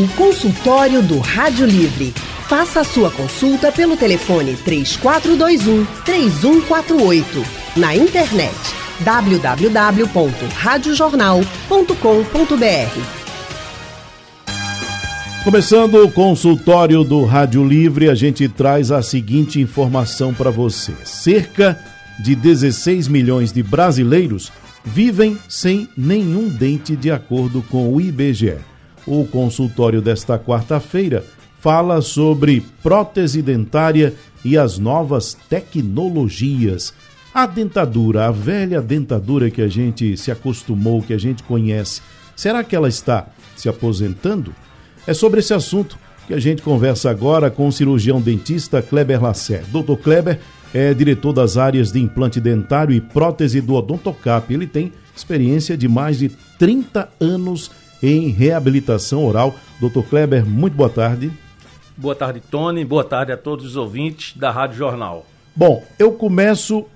O consultório do Rádio Livre. Faça a sua consulta pelo telefone 3421 3148. Na internet www.radiojornal.com.br. Começando o consultório do Rádio Livre, a gente traz a seguinte informação para você: cerca de 16 milhões de brasileiros vivem sem nenhum dente, de acordo com o IBGE. O consultório desta quarta-feira fala sobre prótese dentária e as novas tecnologias. A dentadura, a velha dentadura que a gente se acostumou, que a gente conhece, será que ela está se aposentando? É sobre esse assunto que a gente conversa agora com o cirurgião dentista Kleber Lacer. Doutor Kleber é diretor das áreas de implante dentário e prótese do Odontocap. Ele tem experiência de mais de 30 anos em reabilitação oral. Doutor Kleber, muito boa tarde. Boa tarde, Tony. Boa tarde a todos os ouvintes da Rádio Jornal. Bom, eu começo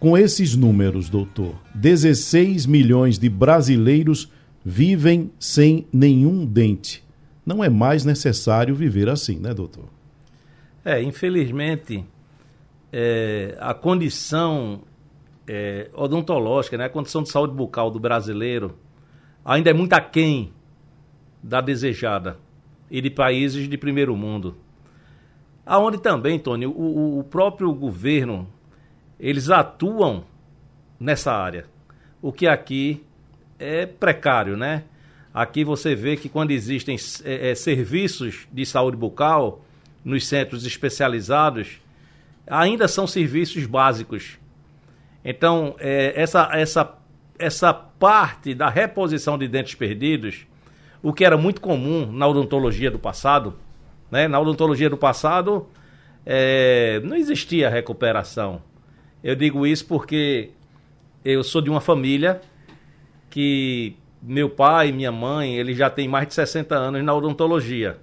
com esses números, doutor. 16 milhões de brasileiros vivem sem nenhum dente. Não é mais necessário viver assim, né, doutor? É, infelizmente, é, a condição é, odontológica, né, a condição de saúde bucal do brasileiro ainda é muito aquém da desejada e de países de primeiro mundo. Aonde também, Tony, o, o próprio governo, eles atuam nessa área. O que aqui é precário, né? Aqui você vê que quando existem é, é, serviços de saúde bucal nos centros especializados, ainda são serviços básicos. Então, é, essa, essa, essa parte da reposição de dentes perdidos, o que era muito comum na odontologia do passado, né? na odontologia do passado é, não existia recuperação. Eu digo isso porque eu sou de uma família que meu pai e minha mãe, eles já têm mais de 60 anos na odontologia.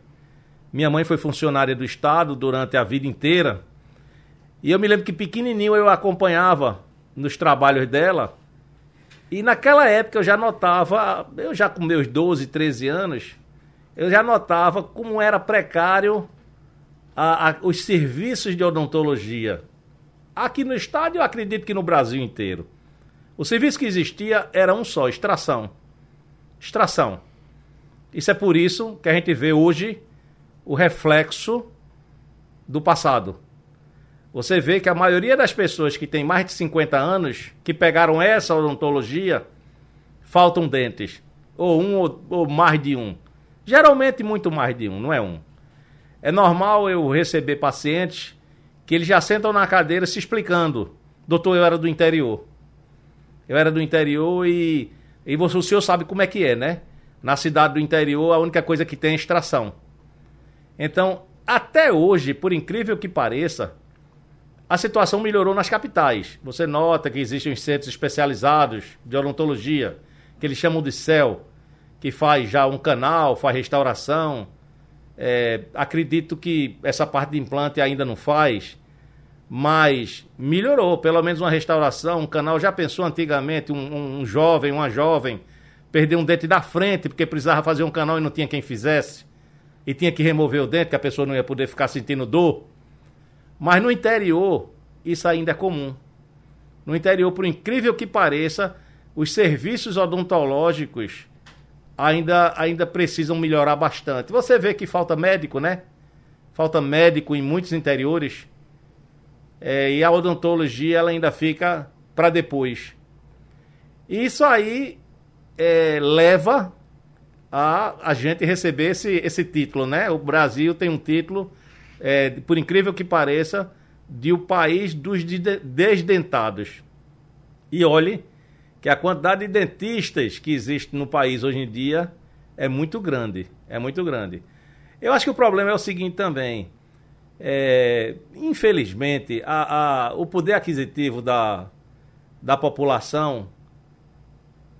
Minha mãe foi funcionária do Estado durante a vida inteira e eu me lembro que pequenininho eu acompanhava nos trabalhos dela. E naquela época eu já notava, eu já com meus 12, 13 anos, eu já notava como era precário a, a, os serviços de odontologia. Aqui no estado, eu acredito que no Brasil inteiro. O serviço que existia era um só, extração. Extração. Isso é por isso que a gente vê hoje o reflexo do passado. Você vê que a maioria das pessoas que têm mais de 50 anos, que pegaram essa odontologia, faltam dentes. Ou um ou, ou mais de um. Geralmente muito mais de um, não é um. É normal eu receber pacientes que eles já sentam na cadeira se explicando. Doutor, eu era do interior. Eu era do interior e, e você, o senhor sabe como é que é, né? Na cidade do interior, a única coisa que tem é extração. Então, até hoje, por incrível que pareça, a situação melhorou nas capitais. Você nota que existem os centros especializados de odontologia, que eles chamam de CEL, que faz já um canal, faz restauração. É, acredito que essa parte de implante ainda não faz, mas melhorou, pelo menos uma restauração, um canal. Já pensou antigamente um, um jovem, uma jovem, perder um dente da frente porque precisava fazer um canal e não tinha quem fizesse? E tinha que remover o dente, que a pessoa não ia poder ficar sentindo dor? Mas no interior, isso ainda é comum. No interior, por incrível que pareça, os serviços odontológicos ainda, ainda precisam melhorar bastante. Você vê que falta médico, né? Falta médico em muitos interiores. É, e a odontologia ela ainda fica para depois. Isso aí é, leva a a gente receber esse, esse título, né? O Brasil tem um título é, por incrível que pareça, de o país dos desdentados. E olhe que a quantidade de dentistas que existe no país hoje em dia é muito grande. É muito grande. Eu acho que o problema é o seguinte também. É, infelizmente, a, a, o poder aquisitivo da, da população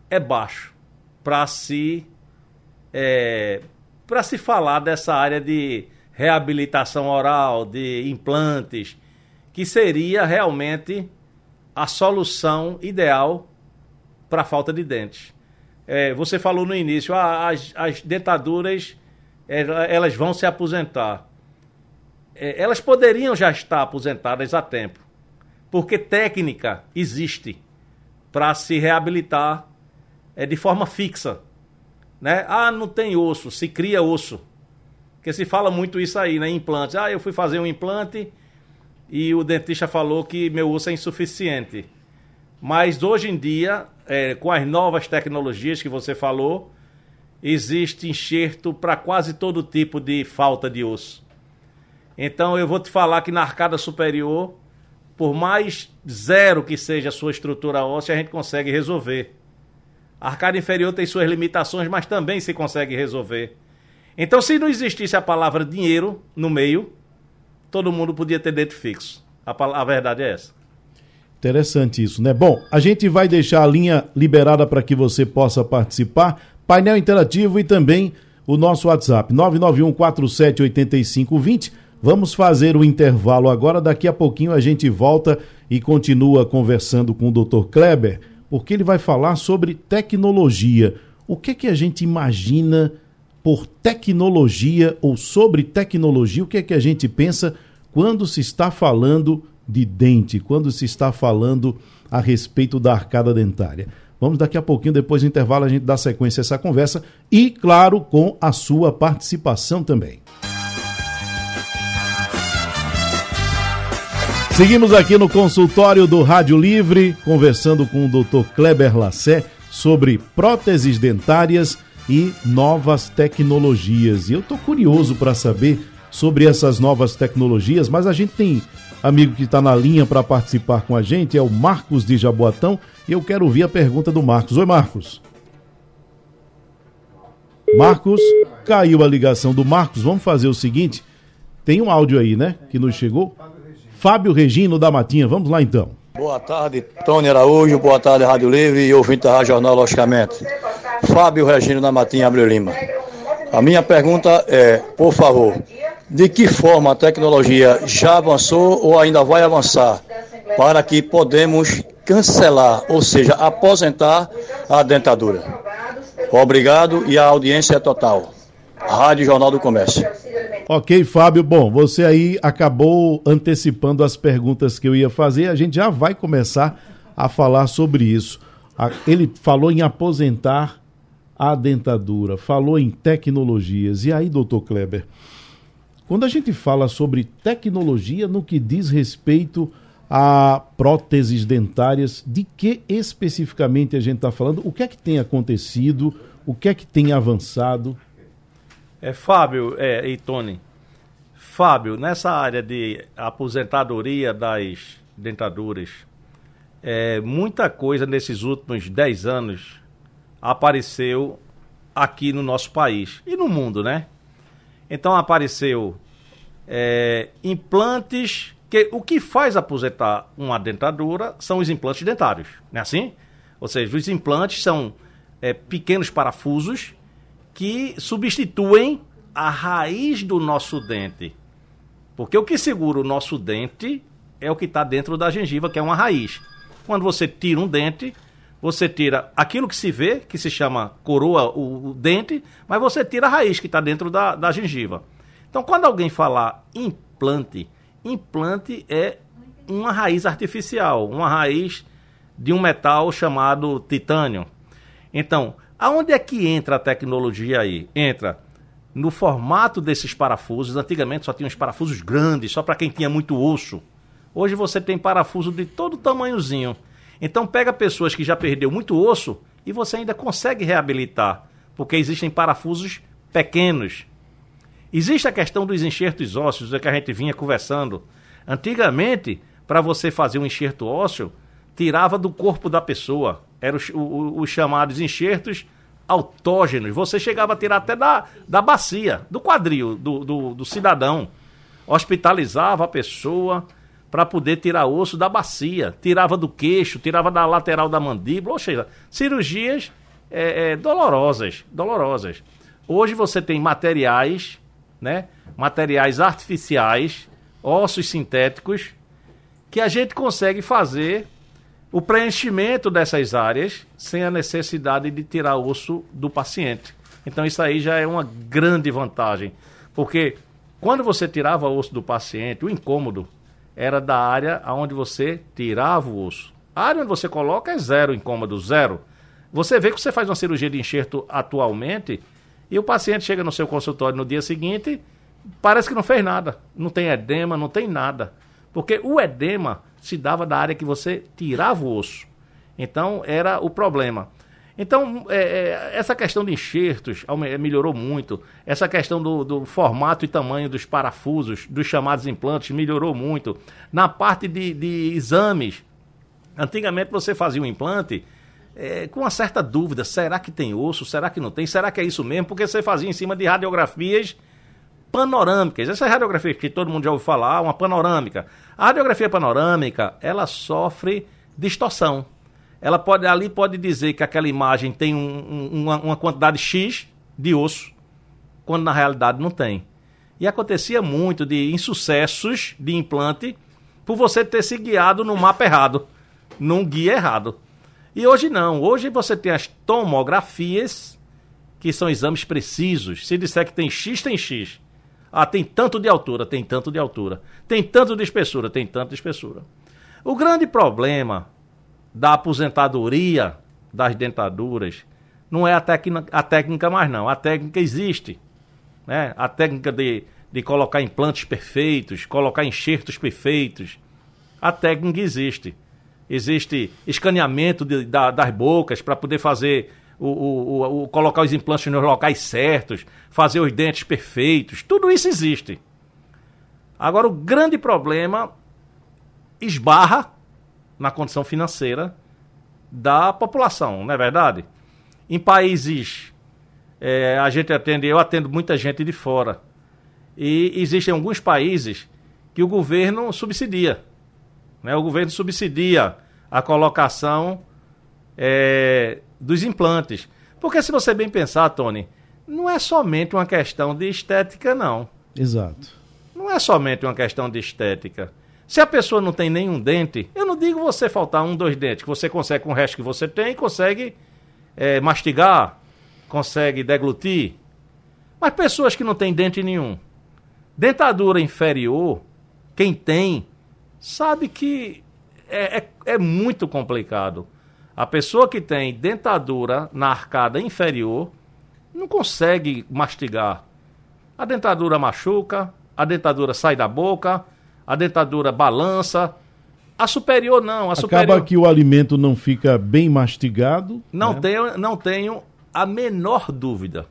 é baixo para se, é, se falar dessa área de reabilitação oral, de implantes, que seria realmente a solução ideal para a falta de dentes. É, você falou no início, ah, as, as dentaduras elas vão se aposentar. É, elas poderiam já estar aposentadas há tempo, porque técnica existe para se reabilitar é, de forma fixa. Né? Ah, não tem osso, se cria osso. Porque se fala muito isso aí, né? Implantes. Ah, eu fui fazer um implante e o dentista falou que meu osso é insuficiente. Mas hoje em dia, é, com as novas tecnologias que você falou, existe enxerto para quase todo tipo de falta de osso. Então eu vou te falar que na arcada superior, por mais zero que seja a sua estrutura óssea, a gente consegue resolver. A arcada inferior tem suas limitações, mas também se consegue resolver. Então, se não existisse a palavra dinheiro no meio, todo mundo podia ter dente fixo. A, a verdade é essa. Interessante isso, né? Bom, a gente vai deixar a linha liberada para que você possa participar, painel interativo e também o nosso WhatsApp, 991478520. Vamos fazer o intervalo agora, daqui a pouquinho a gente volta e continua conversando com o Dr. Kleber, porque ele vai falar sobre tecnologia. O que que a gente imagina por tecnologia ou sobre tecnologia? O que é que a gente pensa quando se está falando de dente, quando se está falando a respeito da arcada dentária. Vamos daqui a pouquinho, depois do intervalo, a gente dá sequência a essa conversa e, claro, com a sua participação também. Seguimos aqui no consultório do Rádio Livre, conversando com o Dr. Kleber Lassé sobre próteses dentárias e novas tecnologias. E eu estou curioso para saber sobre essas novas tecnologias, mas a gente tem amigo que está na linha para participar com a gente, é o Marcos de Jaboatão, e eu quero ouvir a pergunta do Marcos. Oi, Marcos. Marcos, caiu a ligação do Marcos. Vamos fazer o seguinte: tem um áudio aí, né? Que nos chegou. Fábio Regino da Matinha. Vamos lá então. Boa tarde, Tony Araújo. Boa tarde, Rádio Livre e ouvinte da Rádio Jornal, logicamente. Fábio Regino da Matinha Abreu Lima. A minha pergunta é, por favor, de que forma a tecnologia já avançou ou ainda vai avançar para que podemos cancelar, ou seja, aposentar a dentadura. Obrigado e a audiência é total. Rádio Jornal do Comércio. Ok, Fábio. Bom, você aí acabou antecipando as perguntas que eu ia fazer. A gente já vai começar a falar sobre isso. Ele falou em aposentar a dentadura, falou em tecnologias. E aí, doutor Kleber? Quando a gente fala sobre tecnologia no que diz respeito a próteses dentárias, de que especificamente a gente está falando? O que é que tem acontecido? O que é que tem avançado? É, Fábio é, e Tony, Fábio, nessa área de aposentadoria das dentaduras, é, muita coisa nesses últimos 10 anos apareceu aqui no nosso país e no mundo, né? Então apareceu é, implantes, que o que faz aposentar uma dentadura são os implantes dentários, não é assim? Ou seja, os implantes são é, pequenos parafusos que substituem a raiz do nosso dente. Porque o que segura o nosso dente é o que está dentro da gengiva, que é uma raiz. Quando você tira um dente, você tira aquilo que se vê, que se chama coroa, o, o dente, mas você tira a raiz que está dentro da, da gengiva. Então, quando alguém falar implante, implante é uma raiz artificial, uma raiz de um metal chamado titânio. Então, aonde é que entra a tecnologia aí? Entra no formato desses parafusos. Antigamente só tinha uns parafusos grandes, só para quem tinha muito osso. Hoje você tem parafuso de todo tamanhozinho. Então pega pessoas que já perdeu muito osso e você ainda consegue reabilitar, porque existem parafusos pequenos. Existe a questão dos enxertos ósseos, é que a gente vinha conversando. Antigamente, para você fazer um enxerto ósseo, tirava do corpo da pessoa. Eram os, os chamados enxertos autógenos. Você chegava a tirar até da, da bacia, do quadril do, do, do cidadão. Hospitalizava a pessoa para poder tirar osso da bacia, tirava do queixo, tirava da lateral da mandíbula, ou seja, cirurgias é, é, dolorosas, dolorosas. Hoje você tem materiais, né, materiais artificiais, ossos sintéticos, que a gente consegue fazer o preenchimento dessas áreas sem a necessidade de tirar osso do paciente. Então isso aí já é uma grande vantagem. Porque quando você tirava osso do paciente, o incômodo era da área onde você tirava o osso. A área onde você coloca é zero incômodo, zero. Você vê que você faz uma cirurgia de enxerto atualmente e o paciente chega no seu consultório no dia seguinte, parece que não fez nada. Não tem edema, não tem nada. Porque o edema se dava da área que você tirava o osso. Então era o problema. Então, é, é, essa questão de enxertos melhorou muito. Essa questão do, do, formato e tamanho dos parafusos, dos chamados implantes, melhorou muito. Na parte de, de exames, antigamente você fazia um implante é, com uma certa dúvida: será que tem osso? Será que não tem? Será que é isso mesmo? Porque você fazia em cima de radiografias panorâmicas. Essa radiografia que todo mundo já ouviu falar, uma panorâmica. A radiografia panorâmica, ela sofre distorção ela pode ali pode dizer que aquela imagem tem um, um, uma, uma quantidade X de osso, quando na realidade não tem. E acontecia muito de insucessos de implante por você ter se guiado no mapa errado, num guia errado. E hoje não. Hoje você tem as tomografias, que são exames precisos. Se disser que tem X, tem X. Ah, tem tanto de altura, tem tanto de altura. Tem tanto de espessura, tem tanto de espessura. O grande problema da aposentadoria das dentaduras não é a técnica, a técnica mais não. A técnica existe. Né? A técnica de, de colocar implantes perfeitos, colocar enxertos perfeitos. A técnica existe. Existe escaneamento de, da, das bocas para poder fazer o, o, o, colocar os implantes nos locais certos, fazer os dentes perfeitos. Tudo isso existe. Agora o grande problema esbarra na condição financeira da população, não é verdade? Em países, é, a gente atende, eu atendo muita gente de fora. E existem alguns países que o governo subsidia. Né? O governo subsidia a colocação é, dos implantes. Porque se você bem pensar, Tony, não é somente uma questão de estética, não. Exato. Não é somente uma questão de estética. Se a pessoa não tem nenhum dente, eu não digo você faltar um, dois dentes, que você consegue com o resto que você tem, consegue é, mastigar, consegue deglutir. Mas pessoas que não têm dente nenhum, dentadura inferior, quem tem, sabe que é, é, é muito complicado. A pessoa que tem dentadura na arcada inferior não consegue mastigar. A dentadura machuca, a dentadura sai da boca, a dentadura balança. A superior não, a superior... Acaba que o alimento não fica bem mastigado. Não, né? tenho, não tenho a menor dúvida.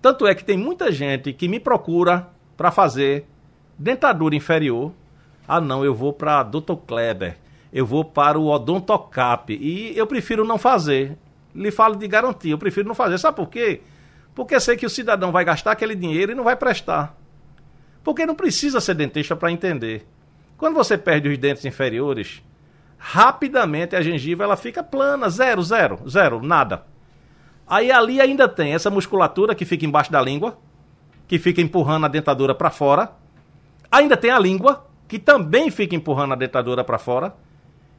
Tanto é que tem muita gente que me procura para fazer dentadura inferior. Ah, não, eu vou para Dr. Kleber, eu vou para o Odontocap e eu prefiro não fazer. Lhe falo de garantia, eu prefiro não fazer. Sabe por quê? Porque sei que o cidadão vai gastar aquele dinheiro e não vai prestar. Porque não precisa ser dentista para entender. Quando você perde os dentes inferiores, rapidamente a gengiva ela fica plana, zero, zero, zero, nada. Aí ali ainda tem essa musculatura que fica embaixo da língua, que fica empurrando a dentadura para fora. Ainda tem a língua, que também fica empurrando a dentadura para fora.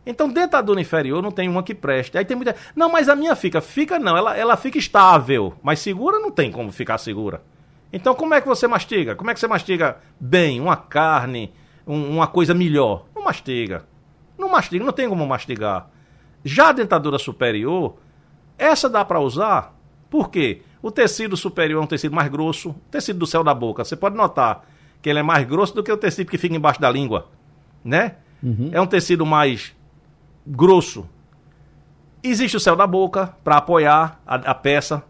Então, dentadura inferior não tem uma que preste. Aí tem muita. Não, mas a minha fica. Fica não, ela, ela fica estável. Mas segura não tem como ficar segura. Então, como é que você mastiga? Como é que você mastiga bem uma carne, um, uma coisa melhor? Não mastiga. Não mastiga, não tem como mastigar. Já a dentadura superior, essa dá para usar. Por quê? O tecido superior é um tecido mais grosso, o tecido do céu da boca. Você pode notar que ele é mais grosso do que o tecido que fica embaixo da língua, né? Uhum. É um tecido mais grosso. Existe o céu da boca para apoiar a, a peça,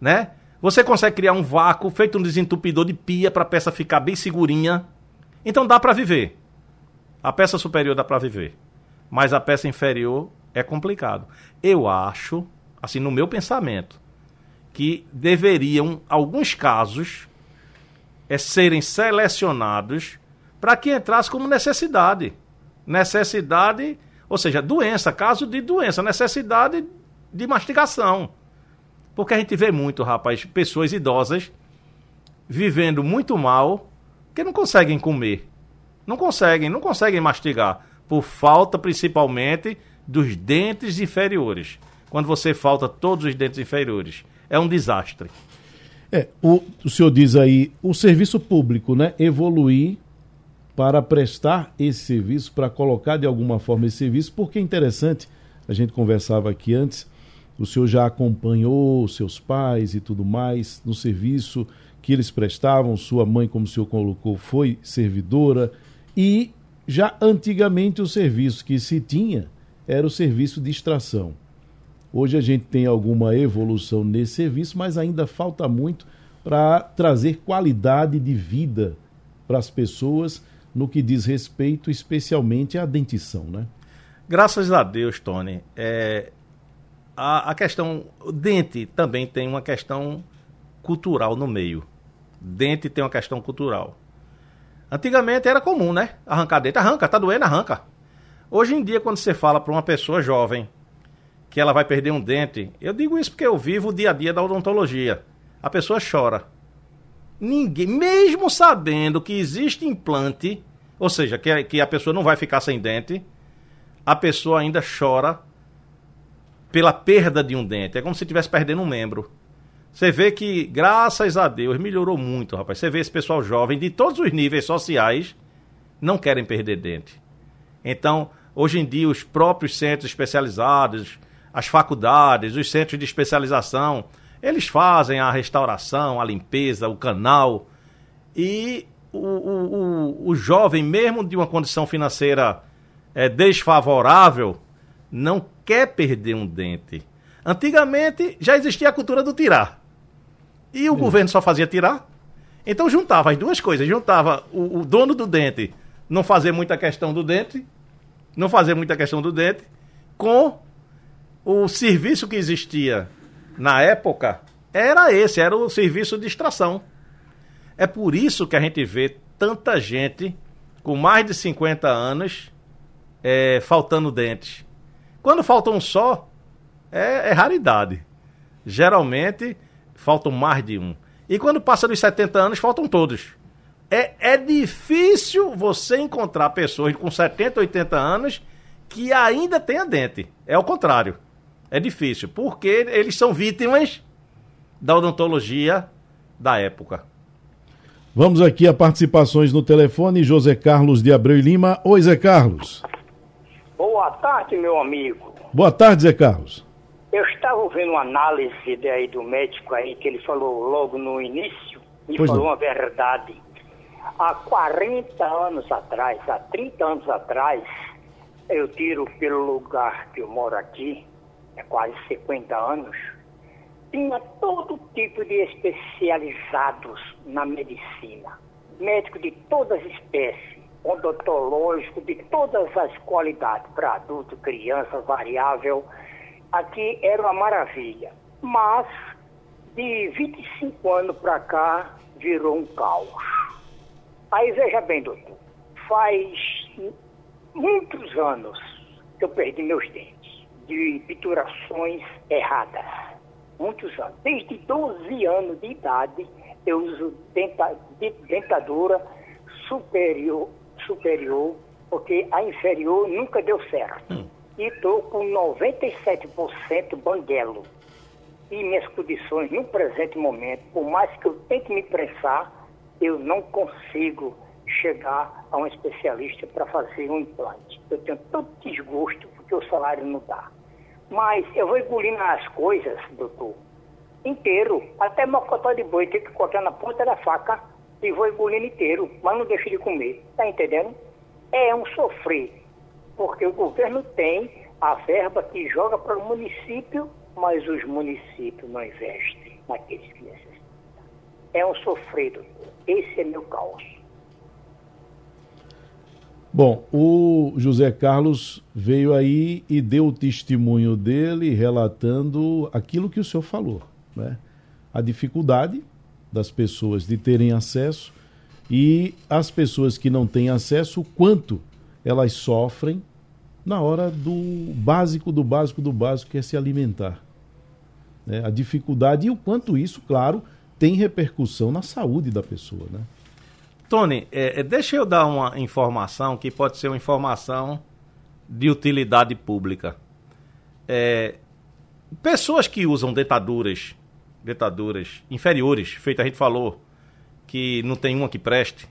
né? Você consegue criar um vácuo feito um desentupidor de pia para a peça ficar bem segurinha. Então dá para viver. A peça superior dá para viver. Mas a peça inferior é complicado. Eu acho, assim, no meu pensamento, que deveriam, alguns casos, é, serem selecionados para que entrasse como necessidade. Necessidade, ou seja, doença, caso de doença, necessidade de mastigação. Porque a gente vê muito, rapaz, pessoas idosas vivendo muito mal que não conseguem comer. Não conseguem, não conseguem mastigar. Por falta, principalmente, dos dentes inferiores. Quando você falta todos os dentes inferiores. é um desastre. É, o, o senhor diz aí, o serviço público, né, evoluir para prestar esse serviço, para colocar de alguma forma esse serviço, porque é interessante, a gente conversava aqui antes, o senhor já acompanhou seus pais e tudo mais no serviço que eles prestavam, sua mãe, como o senhor colocou, foi servidora, e já antigamente o serviço que se tinha era o serviço de extração. Hoje a gente tem alguma evolução nesse serviço, mas ainda falta muito para trazer qualidade de vida para as pessoas no que diz respeito especialmente à dentição, né? Graças a Deus, Tony. É, a, a questão. Dente também tem uma questão cultural no meio. Dente tem uma questão cultural. Antigamente era comum, né? Arrancar dente. Arranca, tá doendo, arranca. Hoje em dia, quando você fala para uma pessoa jovem que ela vai perder um dente. Eu digo isso porque eu vivo o dia a dia da odontologia. A pessoa chora. Ninguém, mesmo sabendo que existe implante, ou seja, que que a pessoa não vai ficar sem dente, a pessoa ainda chora pela perda de um dente. É como se estivesse perdendo um membro. Você vê que, graças a Deus, melhorou muito, rapaz. Você vê esse pessoal jovem de todos os níveis sociais não querem perder dente. Então, hoje em dia, os próprios centros especializados, as faculdades, os centros de especialização, eles fazem a restauração, a limpeza, o canal. E o, o, o, o jovem, mesmo de uma condição financeira é, desfavorável, não quer perder um dente. Antigamente já existia a cultura do tirar. E o governo só fazia tirar. Então juntava as duas coisas. Juntava o, o dono do dente não fazer muita questão do dente, não fazer muita questão do dente, com o serviço que existia na época era esse, era o serviço de extração. É por isso que a gente vê tanta gente com mais de 50 anos é, faltando dentes. Quando falta um só, é, é raridade. Geralmente faltam mais de um. E quando passa dos 70 anos, faltam todos. É, é difícil você encontrar pessoas com 70, 80 anos que ainda tenha dente. É o contrário é difícil, porque eles são vítimas da odontologia da época. Vamos aqui a participações no telefone, José Carlos de Abreu e Lima. Oi, Zé Carlos. Boa tarde, meu amigo. Boa tarde, Zé Carlos. Eu estava ouvindo uma análise daí do médico aí, que ele falou logo no início, e pois falou não. uma verdade. Há 40 anos atrás, há 30 anos atrás, eu tiro pelo lugar que eu moro aqui, é quase 50 anos, tinha todo tipo de especializados na medicina. Médico de todas as espécies, odontológico de todas as qualidades, para adulto, criança, variável. Aqui era uma maravilha. Mas, de 25 anos para cá, virou um caos. Aí veja bem, doutor, faz muitos anos que eu perdi meus dentes de piturações erradas. Muitos anos. Desde 12 anos de idade, eu uso denta, dentadura superior, superior, porque a inferior nunca deu certo. Hum. E estou com 97% banguelo. E minhas condições no presente momento, por mais que eu tente me pressar, eu não consigo chegar a um especialista para fazer um implante. Eu tenho tanto desgosto porque o salário não dá. Mas eu vou engolindo as coisas, doutor, inteiro. Até mocotó de boi, tem que cortar na ponta da faca e vou engolindo inteiro, mas não deixo de comer. Tá entendendo? É um sofrer, porque o governo tem a verba que joga para o município, mas os municípios não investem naqueles que necessitam. É um sofrer, doutor. Esse é meu caos. Bom, o José Carlos veio aí e deu o testemunho dele relatando aquilo que o senhor falou, né? A dificuldade das pessoas de terem acesso e as pessoas que não têm acesso, o quanto elas sofrem na hora do básico, do básico, do básico, que é se alimentar. Né? A dificuldade e o quanto isso, claro, tem repercussão na saúde da pessoa, né? Tony, é, é, deixa eu dar uma informação que pode ser uma informação de utilidade pública. É, pessoas que usam dentaduras dentaduras inferiores, feito a gente falou que não tem uma que preste,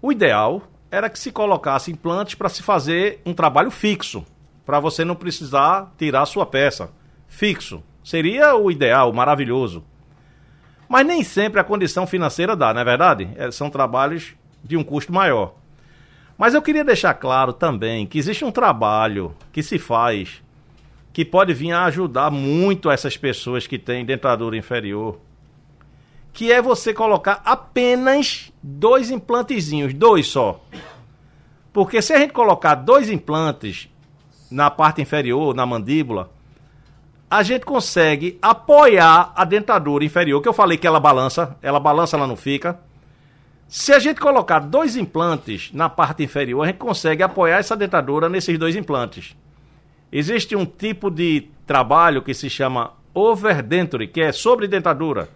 o ideal era que se colocasse implantes para se fazer um trabalho fixo, para você não precisar tirar sua peça. Fixo. Seria o ideal, maravilhoso. Mas nem sempre a condição financeira dá, não é verdade? É, são trabalhos de um custo maior. Mas eu queria deixar claro também que existe um trabalho que se faz que pode vir a ajudar muito essas pessoas que têm dentadura inferior, que é você colocar apenas dois implantezinhos, dois só. Porque se a gente colocar dois implantes na parte inferior, na mandíbula, a gente consegue apoiar a dentadura inferior, que eu falei que ela balança, ela balança, ela não fica. Se a gente colocar dois implantes na parte inferior, a gente consegue apoiar essa dentadura nesses dois implantes. Existe um tipo de trabalho que se chama overdenture, que é sobre dentadura.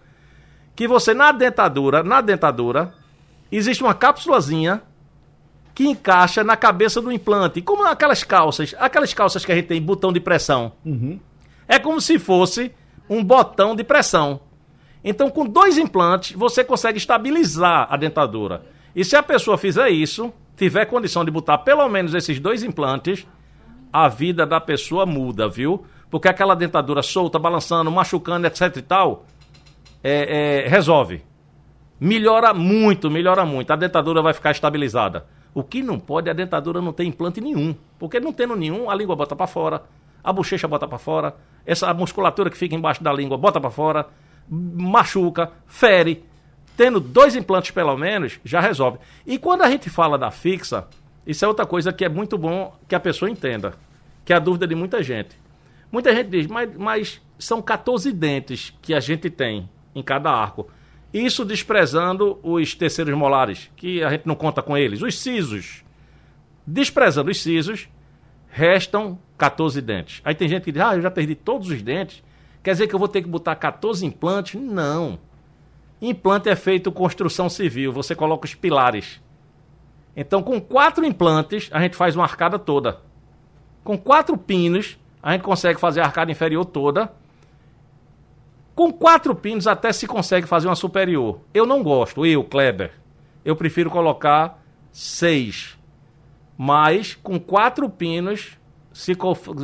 Que você na dentadura, na dentadura, existe uma cápsulazinha que encaixa na cabeça do implante. Como aquelas calças, aquelas calças que a gente tem botão de pressão. Uhum. É como se fosse um botão de pressão. Então, com dois implantes, você consegue estabilizar a dentadura. E se a pessoa fizer isso, tiver condição de botar pelo menos esses dois implantes, a vida da pessoa muda, viu? Porque aquela dentadura solta, balançando, machucando, etc e tal, é, é, resolve. Melhora muito, melhora muito. A dentadura vai ficar estabilizada. O que não pode é a dentadura não ter implante nenhum. Porque não tendo nenhum, a língua bota para fora, a bochecha bota para fora, essa musculatura que fica embaixo da língua bota para fora, machuca, fere. Tendo dois implantes pelo menos, já resolve. E quando a gente fala da fixa, isso é outra coisa que é muito bom que a pessoa entenda, que é a dúvida de muita gente. Muita gente diz, mas, mas são 14 dentes que a gente tem em cada arco. Isso desprezando os terceiros molares, que a gente não conta com eles, os sisos. Desprezando os sisos, restam 14 dentes. Aí tem gente que diz, ah, eu já perdi todos os dentes, quer dizer que eu vou ter que botar 14 implantes? Não. Implante é feito construção civil, você coloca os pilares. Então, com quatro implantes, a gente faz uma arcada toda. Com quatro pinos, a gente consegue fazer a arcada inferior toda. Com quatro pinos, até se consegue fazer uma superior. Eu não gosto, eu, Kleber. Eu prefiro colocar seis mas com quatro pinos se,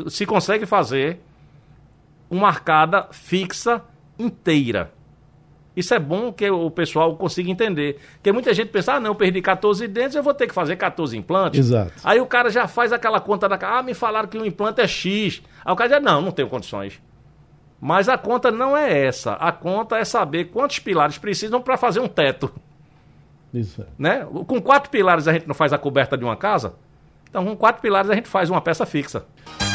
se consegue fazer uma arcada fixa inteira. Isso é bom que o pessoal consiga entender. Porque muita gente pensa, ah, não, eu perdi 14 dentes, eu vou ter que fazer 14 implantes. Exato. Aí o cara já faz aquela conta da ah, me falaram que o implante é X. Aí o cara diz, não, não tenho condições. Mas a conta não é essa. A conta é saber quantos pilares precisam para fazer um teto. Isso. Né? Com quatro pilares a gente não faz a coberta de uma casa? Então, com quatro pilares a gente faz uma peça fixa.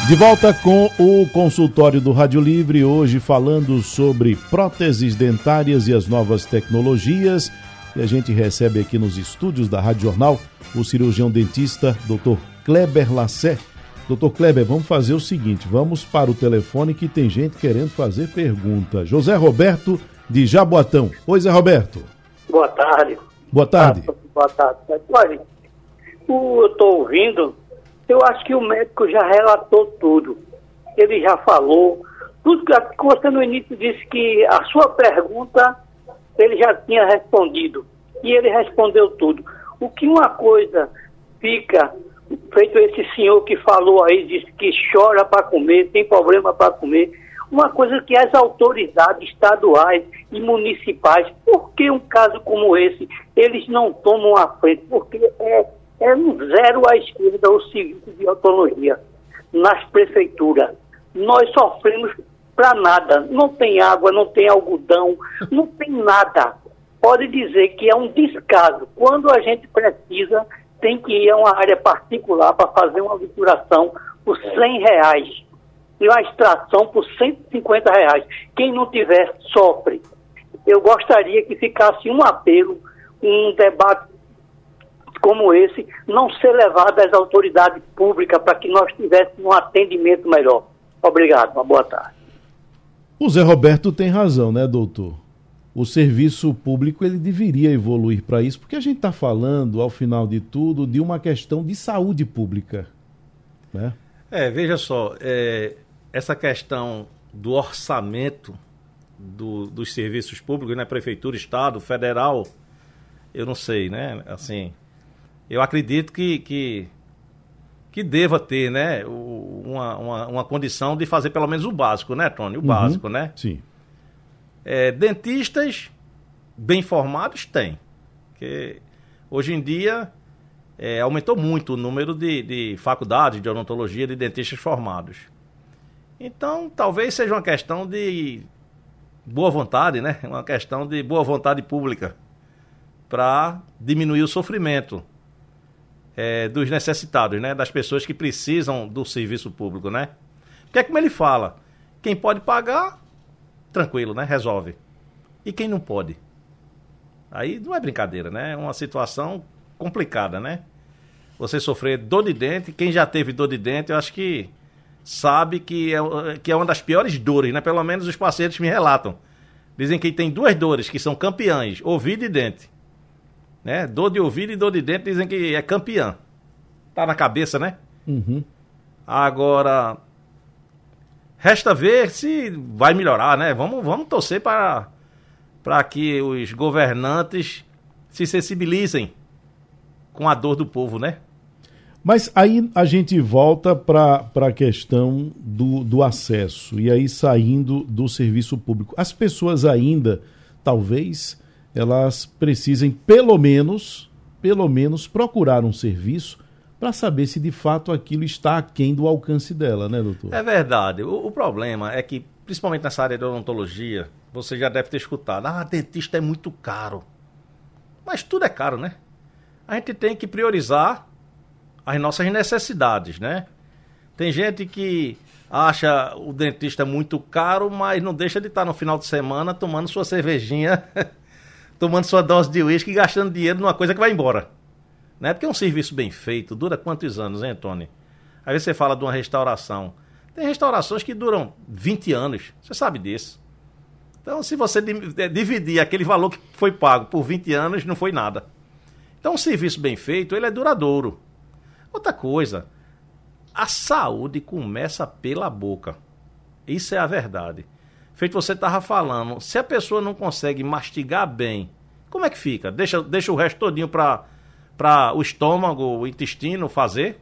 De volta com o consultório do Rádio Livre, hoje falando sobre próteses dentárias e as novas tecnologias. E a gente recebe aqui nos estúdios da Rádio Jornal o cirurgião dentista Dr. Kleber Lassé. Doutor Kleber, vamos fazer o seguinte: vamos para o telefone que tem gente querendo fazer pergunta. José Roberto de Jaboatão. Oi, Zé Roberto. Boa tarde. Boa tarde. Ah, boa tarde. Olha, eu estou ouvindo, eu acho que o médico já relatou tudo. Ele já falou. Tudo que você no início disse que a sua pergunta ele já tinha respondido. E ele respondeu tudo. O que uma coisa fica, feito esse senhor que falou aí, disse que chora para comer, tem problema para comer. Uma coisa que as autoridades estaduais e municipais, por que um caso como esse, eles não tomam a frente? Porque é é um zero à esquerda o serviço de autonomia nas prefeituras. Nós sofremos para nada. Não tem água, não tem algodão, não tem nada. Pode dizer que é um descaso. Quando a gente precisa, tem que ir a uma área particular para fazer uma vituração por 100 reais e uma extração por 150 reais. Quem não tiver, sofre. Eu gostaria que ficasse um apelo, um debate como esse não ser levado às autoridades públicas para que nós tivéssemos um atendimento melhor. Obrigado, uma boa tarde. O Zé Roberto tem razão, né, doutor? O serviço público ele deveria evoluir para isso, porque a gente está falando, ao final de tudo, de uma questão de saúde pública. Né? É, veja só, é, essa questão do orçamento do, dos serviços públicos, né? Prefeitura, Estado, Federal, eu não sei, né? Assim, eu acredito que, que, que deva ter, né? Uma, uma, uma condição de fazer pelo menos o básico, né, Tony? O uhum, básico, né? Sim. É, dentistas bem formados tem. Porque hoje em dia é, aumentou muito o número de, de faculdades de odontologia de dentistas formados. Então, talvez seja uma questão de boa vontade, né? Uma questão de boa vontade pública para diminuir o sofrimento é, dos necessitados, né? Das pessoas que precisam do serviço público, né? Porque é como ele fala, quem pode pagar, tranquilo, né? Resolve. E quem não pode? Aí não é brincadeira, né? É uma situação complicada, né? Você sofrer dor de dente, quem já teve dor de dente, eu acho que sabe que é, que é uma das piores dores, né? Pelo menos os pacientes me relatam. Dizem que tem duas dores que são campeãs, ouvido e dente. Né? Dor de ouvido e dor de dente dizem que é campeã. Tá na cabeça, né? Uhum. Agora, resta ver se vai melhorar, né? Vamos, vamos torcer para, para que os governantes se sensibilizem com a dor do povo, né? Mas aí a gente volta para a questão do, do acesso, e aí saindo do serviço público. As pessoas ainda, talvez, elas precisem pelo menos, pelo menos procurar um serviço para saber se de fato aquilo está aquém do alcance dela, né, doutor? É verdade. O, o, problema é que, principalmente nessa área de odontologia, você já deve ter escutado, ah, dentista é muito caro. Mas tudo é caro, né? A gente tem que priorizar as nossas necessidades, né? Tem gente que acha o dentista muito caro, mas não deixa de estar no final de semana tomando sua cervejinha, tomando sua dose de uísque e gastando dinheiro numa coisa que vai embora. Né? Porque é um serviço bem feito, dura quantos anos, hein, Tony? Aí você fala de uma restauração. Tem restaurações que duram 20 anos, você sabe disso. Então, se você é, dividir aquele valor que foi pago por 20 anos, não foi nada. Então, um serviço bem feito, ele é duradouro. Outra coisa, a saúde começa pela boca. Isso é a verdade. Feito você estava falando, se a pessoa não consegue mastigar bem, como é que fica? Deixa, deixa o resto todinho para o estômago, o intestino fazer?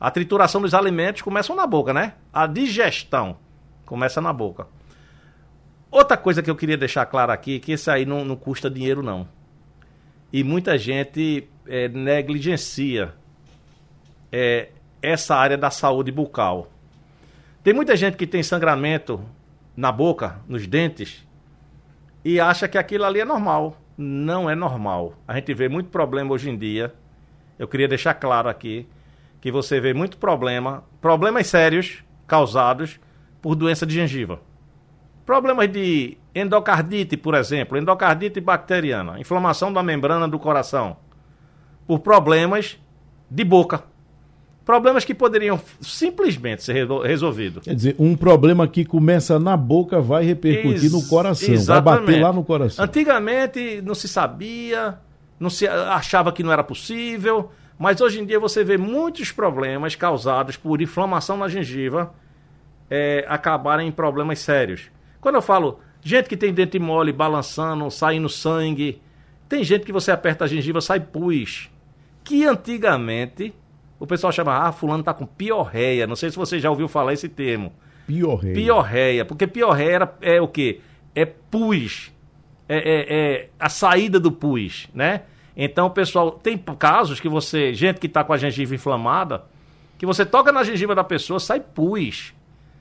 A trituração dos alimentos começa na boca, né? A digestão começa na boca. Outra coisa que eu queria deixar claro aqui, que isso aí não, não custa dinheiro não. E muita gente é, negligencia é, essa área da saúde bucal. Tem muita gente que tem sangramento na boca, nos dentes, e acha que aquilo ali é normal. Não é normal. A gente vê muito problema hoje em dia. Eu queria deixar claro aqui que você vê muito problema, problemas sérios causados por doença de gengiva. Problemas de endocardite, por exemplo, endocardite bacteriana, inflamação da membrana do coração, por problemas de boca. Problemas que poderiam simplesmente ser resolvidos. Quer dizer, um problema que começa na boca vai repercutir Ex no coração, exatamente. vai bater lá no coração. Antigamente não se sabia, não se achava que não era possível, mas hoje em dia você vê muitos problemas causados por inflamação na gengiva é, acabarem em problemas sérios. Quando eu falo gente que tem dente mole balançando, saindo sangue, tem gente que você aperta a gengiva, sai pus, que antigamente o pessoal chama, ah, fulano tá com piorreia. Não sei se você já ouviu falar esse termo. Piorreia. Piorreia. Porque piorreia é o quê? É pus. É, é, é, a saída do pus, né? Então, pessoal, tem casos que você, gente que tá com a gengiva inflamada, que você toca na gengiva da pessoa, sai pus,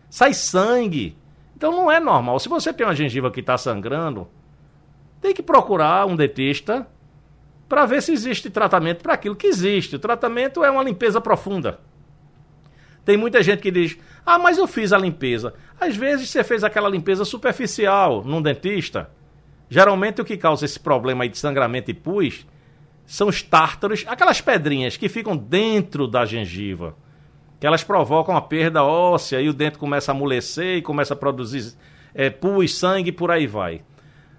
sai sangue. Então não é normal. Se você tem uma gengiva que está sangrando, tem que procurar um dentista para ver se existe tratamento para aquilo que existe. O tratamento é uma limpeza profunda. Tem muita gente que diz: Ah, mas eu fiz a limpeza. Às vezes você fez aquela limpeza superficial num dentista. Geralmente o que causa esse problema aí de sangramento e pus são os tártaros, aquelas pedrinhas que ficam dentro da gengiva. Que elas provocam a perda óssea e o dente começa a amolecer e começa a produzir é, pus, sangue por aí vai.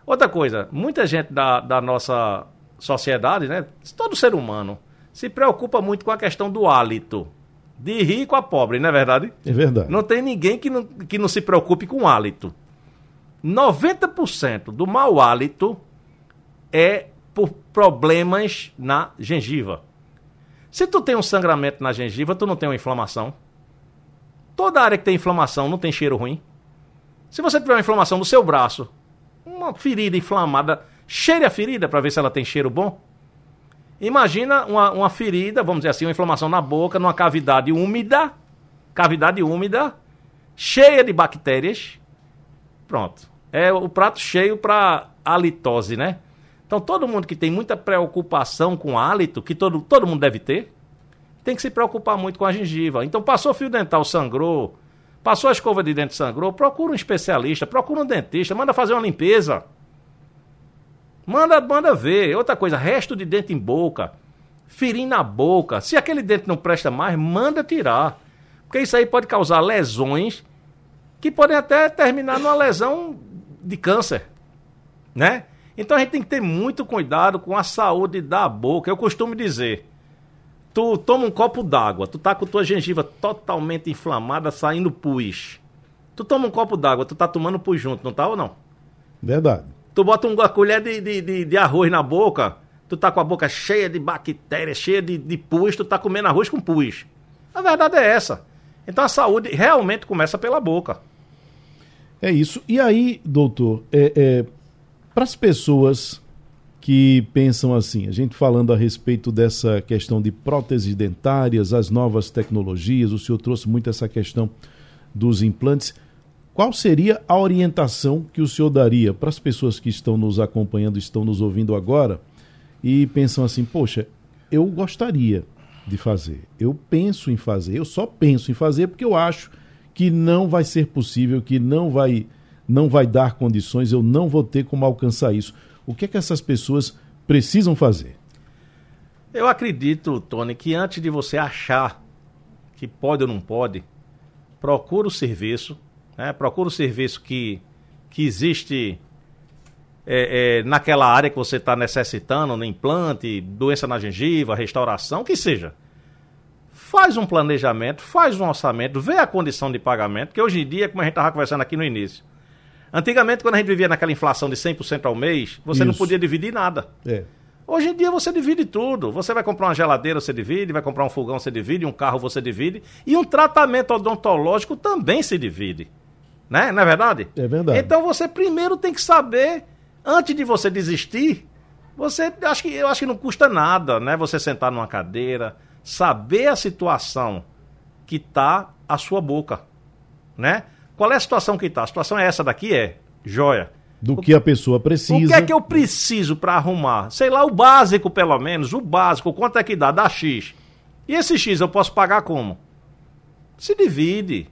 Outra coisa, muita gente da, da nossa sociedade, né? Todo ser humano se preocupa muito com a questão do hálito. De rico a pobre, não é verdade? É verdade. Não tem ninguém que não, que não se preocupe com hálito. 90% do mau hálito é por problemas na gengiva. Se tu tem um sangramento na gengiva, tu não tem uma inflamação. Toda área que tem inflamação não tem cheiro ruim. Se você tiver uma inflamação no seu braço, uma ferida inflamada, cheire a ferida para ver se ela tem cheiro bom. Imagina uma, uma ferida, vamos dizer assim, uma inflamação na boca, numa cavidade úmida, cavidade úmida, cheia de bactérias. Pronto. É o prato cheio para halitose, né? Então todo mundo que tem muita preocupação com hálito, que todo, todo mundo deve ter, tem que se preocupar muito com a gengiva. Então passou fio dental, sangrou, passou a escova de dente, sangrou, procura um especialista, procura um dentista, manda fazer uma limpeza. Manda, manda ver. Outra coisa, resto de dente em boca, ferir na boca. Se aquele dente não presta mais, manda tirar. Porque isso aí pode causar lesões que podem até terminar numa lesão de câncer, né? Então a gente tem que ter muito cuidado com a saúde da boca. Eu costumo dizer, tu toma um copo d'água, tu tá com tua gengiva totalmente inflamada, saindo pus. Tu toma um copo d'água, tu tá tomando pus junto, não tá ou não? Verdade. Tu bota uma colher de, de, de, de, arroz na boca, tu tá com a boca cheia de bactérias, cheia de, de pus, tu tá comendo arroz com pus. A verdade é essa. Então a saúde realmente começa pela boca. É isso. E aí, doutor, é, é para as pessoas que pensam assim, a gente falando a respeito dessa questão de próteses dentárias, as novas tecnologias, o senhor trouxe muito essa questão dos implantes. Qual seria a orientação que o senhor daria para as pessoas que estão nos acompanhando, estão nos ouvindo agora e pensam assim: poxa, eu gostaria de fazer, eu penso em fazer, eu só penso em fazer porque eu acho que não vai ser possível, que não vai, não vai dar condições, eu não vou ter como alcançar isso. O que é que essas pessoas precisam fazer? Eu acredito, Tony, que antes de você achar que pode ou não pode, procura o serviço né? Procura o serviço que, que existe é, é, naquela área que você está necessitando, no implante, doença na gengiva, restauração, que seja. Faz um planejamento, faz um orçamento, vê a condição de pagamento, que hoje em dia, como a gente estava conversando aqui no início, antigamente quando a gente vivia naquela inflação de 100% ao mês, você Isso. não podia dividir nada. É. Hoje em dia você divide tudo. Você vai comprar uma geladeira, você divide, vai comprar um fogão, você divide, um carro você divide, e um tratamento odontológico também se divide. Né? Não é verdade? É verdade. Então você primeiro tem que saber, antes de você desistir, você acho que eu acho que não custa nada, né? Você sentar numa cadeira, saber a situação que está a sua boca, né? Qual é a situação que está? A situação é essa daqui é joia. Do que a pessoa precisa. O que é que eu preciso para arrumar? Sei lá, o básico pelo menos, o básico, quanto é que dá? Dá X. E esse X eu posso pagar como? Se divide.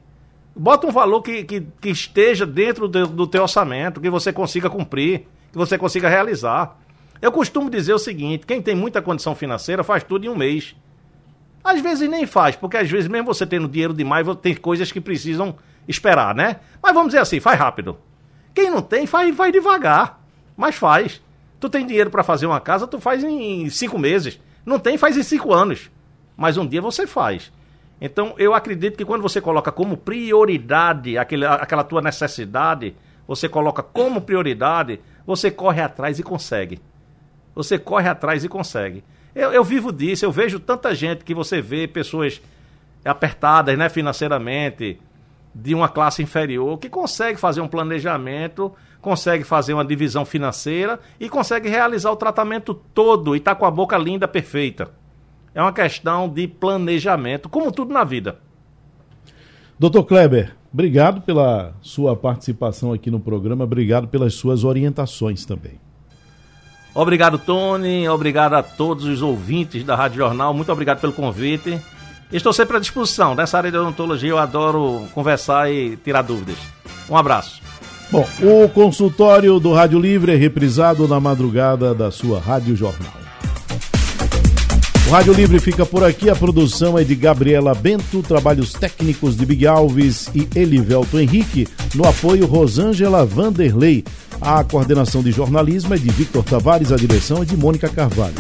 Bota um valor que, que, que esteja dentro do, do teu orçamento, que você consiga cumprir, que você consiga realizar. Eu costumo dizer o seguinte: quem tem muita condição financeira faz tudo em um mês. Às vezes nem faz, porque às vezes, mesmo você tendo dinheiro demais, tem coisas que precisam esperar, né? Mas vamos dizer assim, faz rápido. Quem não tem, faz, vai devagar. Mas faz. Tu tem dinheiro para fazer uma casa, tu faz em cinco meses. Não tem, faz em cinco anos. Mas um dia você faz. Então, eu acredito que quando você coloca como prioridade aquele, aquela tua necessidade, você coloca como prioridade, você corre atrás e consegue. Você corre atrás e consegue. Eu, eu vivo disso, eu vejo tanta gente que você vê pessoas apertadas né, financeiramente, de uma classe inferior, que consegue fazer um planejamento, consegue fazer uma divisão financeira e consegue realizar o tratamento todo e está com a boca linda, perfeita. É uma questão de planejamento, como tudo na vida. Doutor Kleber, obrigado pela sua participação aqui no programa, obrigado pelas suas orientações também. Obrigado, Tony. Obrigado a todos os ouvintes da Rádio Jornal. Muito obrigado pelo convite. Estou sempre à disposição. Nessa área de odontologia eu adoro conversar e tirar dúvidas. Um abraço. Bom, o consultório do Rádio Livre é reprisado na madrugada da sua Rádio Jornal. O Rádio Livre fica por aqui. A produção é de Gabriela Bento, trabalhos técnicos de Big Alves e Elivelto Henrique. No apoio, Rosângela Vanderlei. A coordenação de jornalismo é de Victor Tavares, a direção é de Mônica Carvalho.